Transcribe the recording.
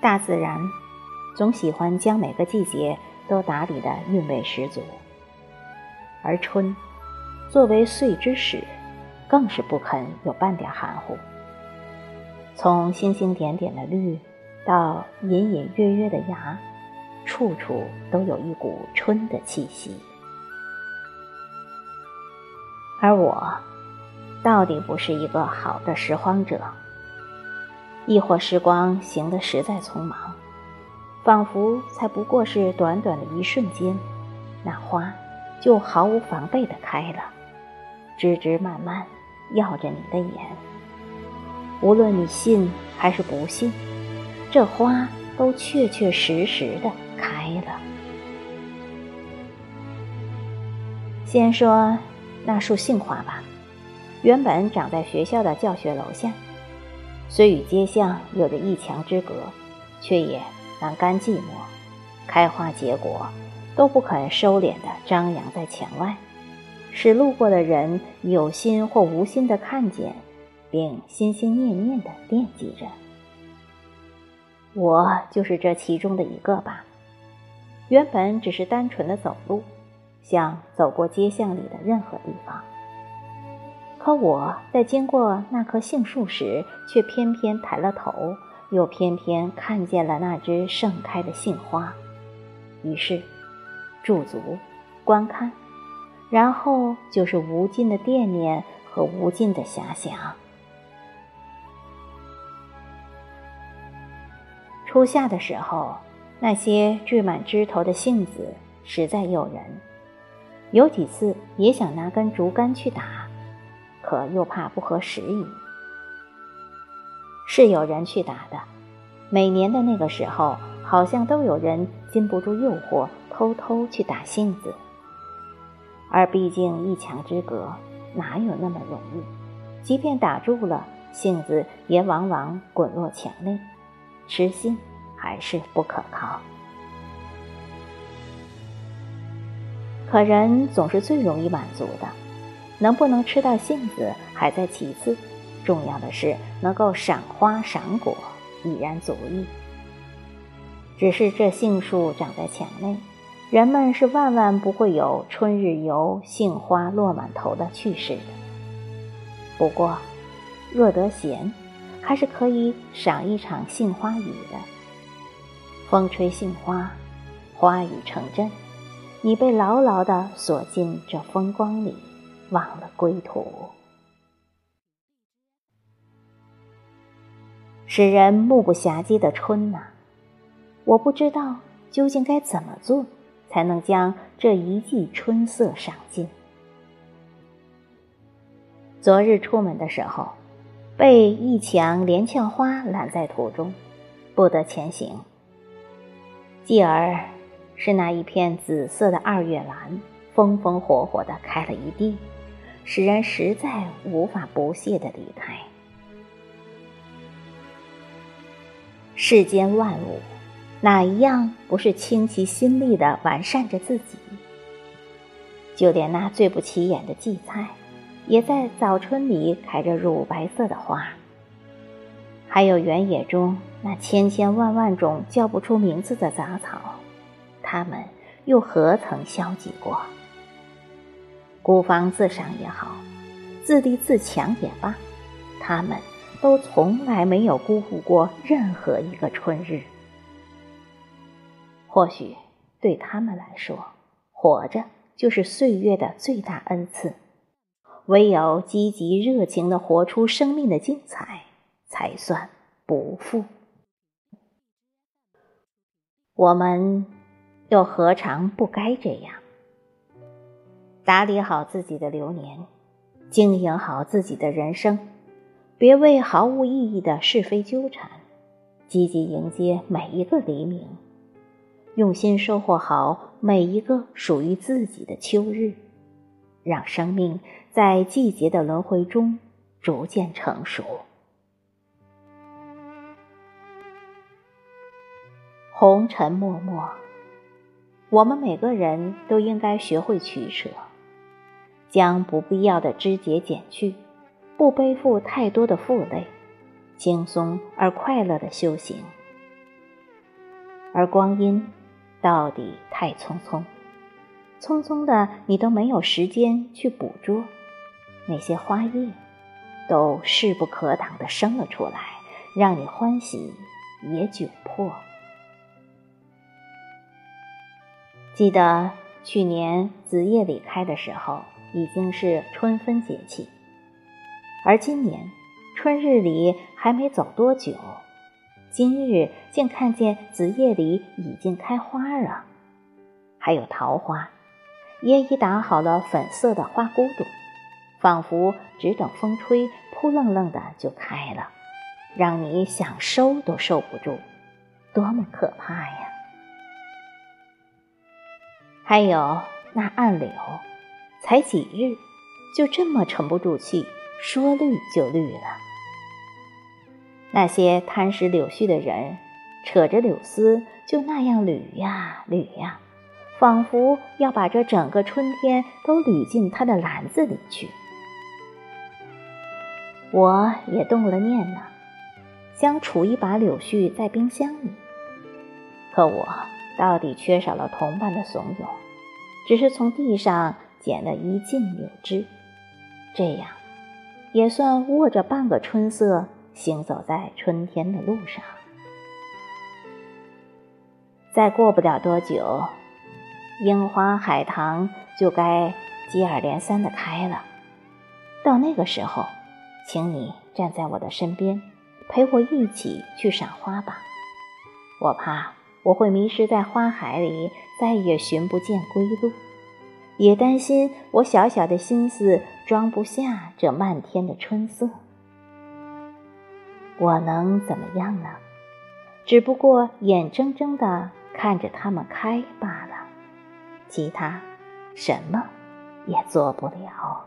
大自然总喜欢将每个季节都打理得韵味十足，而春作为岁之始，更是不肯有半点含糊。从星星点点的绿，到隐隐约约的芽，处处都有一股春的气息。而我，到底不是一个好的拾荒者，亦或时光行得实在匆忙，仿佛才不过是短短的一瞬间，那花就毫无防备地开了，枝枝蔓蔓，耀着你的眼。无论你信还是不信，这花都确确实实的开了。先说。那束杏花吧，原本长在学校的教学楼下，虽与街巷有着一墙之隔，却也难甘寂寞。开花结果都不肯收敛地张扬在墙外，使路过的人有心或无心的看见，并心心念念的惦记着。我就是这其中的一个吧。原本只是单纯的走路。像走过街巷里的任何地方，可我在经过那棵杏树时，却偏偏抬了头，又偏偏看见了那只盛开的杏花。于是，驻足观看，然后就是无尽的惦念和无尽的遐想。初夏的时候，那些缀满枝头的杏子实在诱人。有几次也想拿根竹竿去打，可又怕不合时宜。是有人去打的，每年的那个时候，好像都有人禁不住诱惑，偷偷去打杏子。而毕竟一墙之隔，哪有那么容易？即便打住了，杏子也往往滚落墙内，痴心还是不可靠。可人总是最容易满足的，能不能吃到杏子还在其次，重要的是能够赏花赏果已然足矣。只是这杏树长在墙内，人们是万万不会有春日游杏花落满头的趣事的。不过，若得闲，还是可以赏一场杏花雨的。风吹杏花，花雨成阵。你被牢牢地锁进这风光里，忘了归途，使人目不暇接的春呐！我不知道究竟该怎么做，才能将这一季春色赏尽。昨日出门的时候，被一墙连翘花拦在途中，不得前行，继而。是那一片紫色的二月兰，风风火火地开了一地，使人实在无法不屑的离开。世间万物，哪一样不是倾其心力地完善着自己？就连那最不起眼的荠菜，也在早春里开着乳白色的花。还有原野中那千千万万种叫不出名字的杂草。他们又何曾消极过？孤芳自赏也好，自立自强也罢，他们都从来没有辜负过任何一个春日。或许对他们来说，活着就是岁月的最大恩赐，唯有积极热情地活出生命的精彩，才算不负。我们。又何尝不该这样？打理好自己的流年，经营好自己的人生，别为毫无意义的是非纠缠，积极迎接每一个黎明，用心收获好每一个属于自己的秋日，让生命在季节的轮回中逐渐成熟。红尘陌陌。我们每个人都应该学会取舍，将不必要的枝节剪去，不背负太多的负累，轻松而快乐的修行。而光阴到底太匆匆，匆匆的你都没有时间去捕捉，那些花叶都势不可挡的生了出来，让你欢喜也窘迫。记得去年子夜里开的时候，已经是春分节气，而今年春日里还没走多久。今日竟看见紫叶里已经开花了，还有桃花，也已打好了粉色的花骨朵，仿佛只等风吹，扑棱棱的就开了，让你想收都收不住，多么可怕呀！还有那暗柳，才几日，就这么沉不住气，说绿就绿了。那些贪食柳絮的人，扯着柳丝就那样捋呀捋呀，仿佛要把这整个春天都捋进他的篮子里去。我也动了念呢，想储一把柳絮在冰箱里，可我到底缺少了同伴的怂恿，只是从地上捡了一茎柳枝，这样也算握着半个春色。行走在春天的路上，再过不了多久，樱花海棠就该接二连三的开了。到那个时候，请你站在我的身边，陪我一起去赏花吧。我怕我会迷失在花海里，再也寻不见归路，也担心我小小的心思装不下这漫天的春色。我能怎么样呢？只不过眼睁睁的看着它们开罢了，其他什么也做不了。